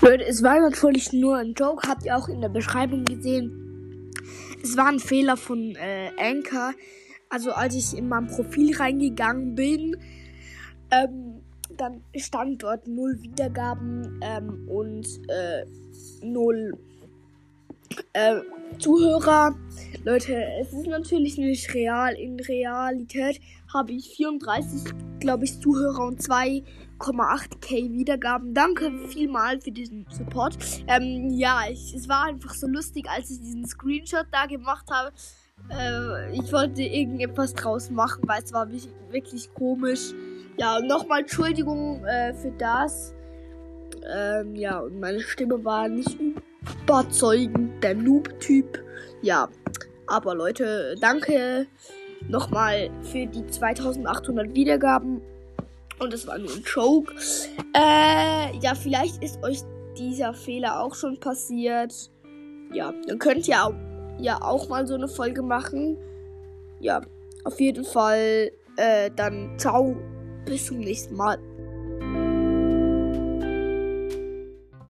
Leute, es war natürlich nur ein Joke, habt ihr auch in der Beschreibung gesehen. Es war ein Fehler von äh, Anchor. Also als ich in mein Profil reingegangen bin, ähm, dann stand dort null Wiedergaben ähm, und äh, null äh, Zuhörer. Leute, es ist natürlich nicht real. In Realität habe ich 34, glaube ich, Zuhörer und 2,8k Wiedergaben. Danke vielmals für diesen Support. Ähm, ja, ich, es war einfach so lustig, als ich diesen Screenshot da gemacht habe. Äh, ich wollte irgendetwas draus machen, weil es war wirklich komisch. Ja, nochmal Entschuldigung äh, für das. Ähm, ja, und meine Stimme war nicht überzeugend, der Noob-Typ. Ja, aber Leute, danke nochmal für die 2800 Wiedergaben. Und das war nur ein Joke. Äh, ja, vielleicht ist euch dieser Fehler auch schon passiert. Ja, dann könnt ihr auch, ja auch mal so eine Folge machen. Ja, auf jeden Fall. Äh, dann ciao. Bis zum nächsten Mal.